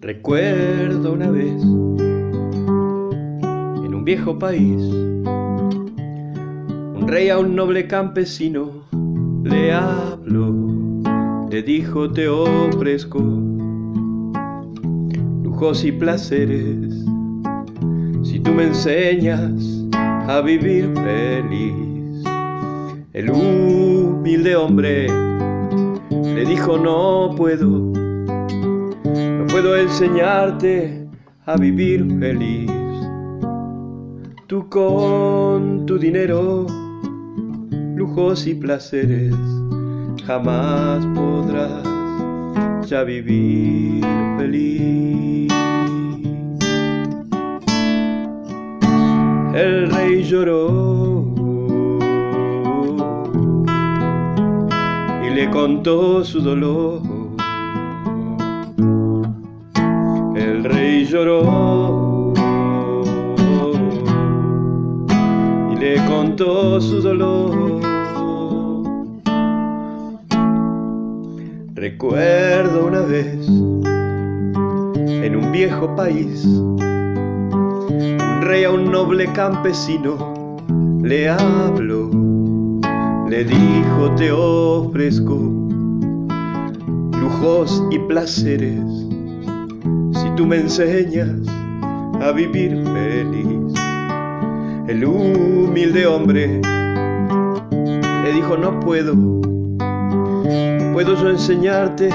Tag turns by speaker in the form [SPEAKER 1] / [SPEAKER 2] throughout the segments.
[SPEAKER 1] Recuerdo una vez en un viejo país, un rey a un noble campesino le habló, le dijo te ofrezco lujos y placeres si tú me enseñas a vivir feliz. El humilde hombre le dijo no puedo puedo enseñarte a vivir feliz. Tú con tu dinero, lujos y placeres, jamás podrás ya vivir feliz. El rey lloró le contó su dolor lloró y le contó su dolor. Recuerdo una vez en un viejo país, un rey a un noble campesino le habló, le dijo te ofrezco lujos y placeres tú me enseñas a vivir feliz. El humilde hombre le dijo, no puedo, puedo yo enseñarte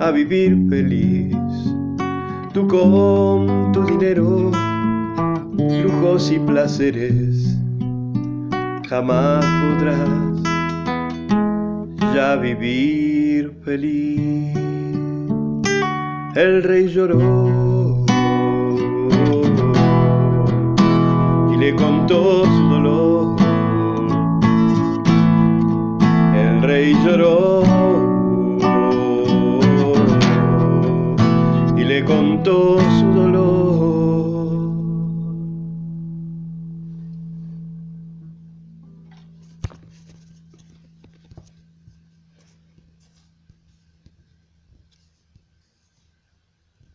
[SPEAKER 1] a vivir feliz. Tú con tu dinero, lujos y placeres, jamás podrás ya vivir feliz el rey lloró y le contó su dolor. El rey lloró